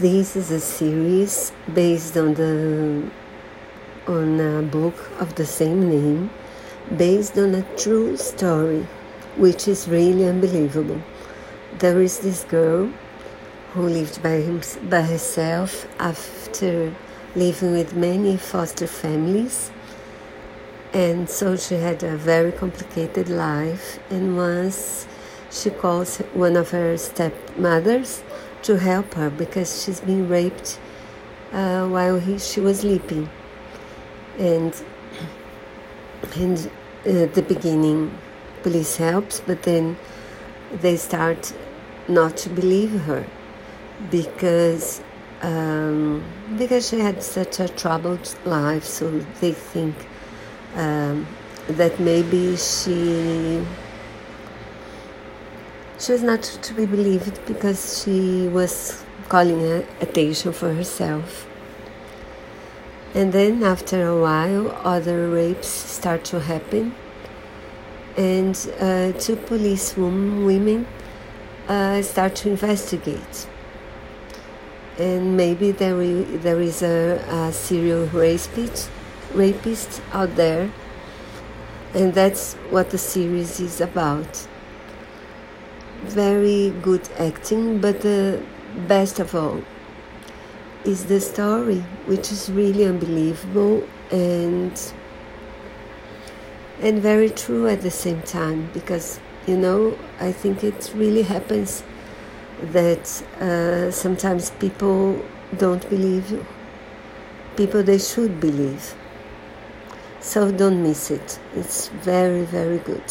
This is a series based on the on a book of the same name, based on a true story, which is really unbelievable. There is this girl who lived by, him, by herself after living with many foster families. And so she had a very complicated life. And once she calls one of her stepmothers to help her because she's been raped uh, while he, she was sleeping. And and uh, the beginning, police helps, but then they start not to believe her because um, because she had such a troubled life. So they think um, that maybe she she was not to be believed because she was calling attention for herself. And then, after a while, other rapes start to happen, and uh, two police women uh, start to investigate. And maybe there, there is a, a serial rapist, rapist out there, and that's what the series is about very good acting, but the best of all is the story, which is really unbelievable and and very true at the same time because you know I think it really happens that uh, sometimes people don't believe you. People they should believe. So don't miss it. It's very very good.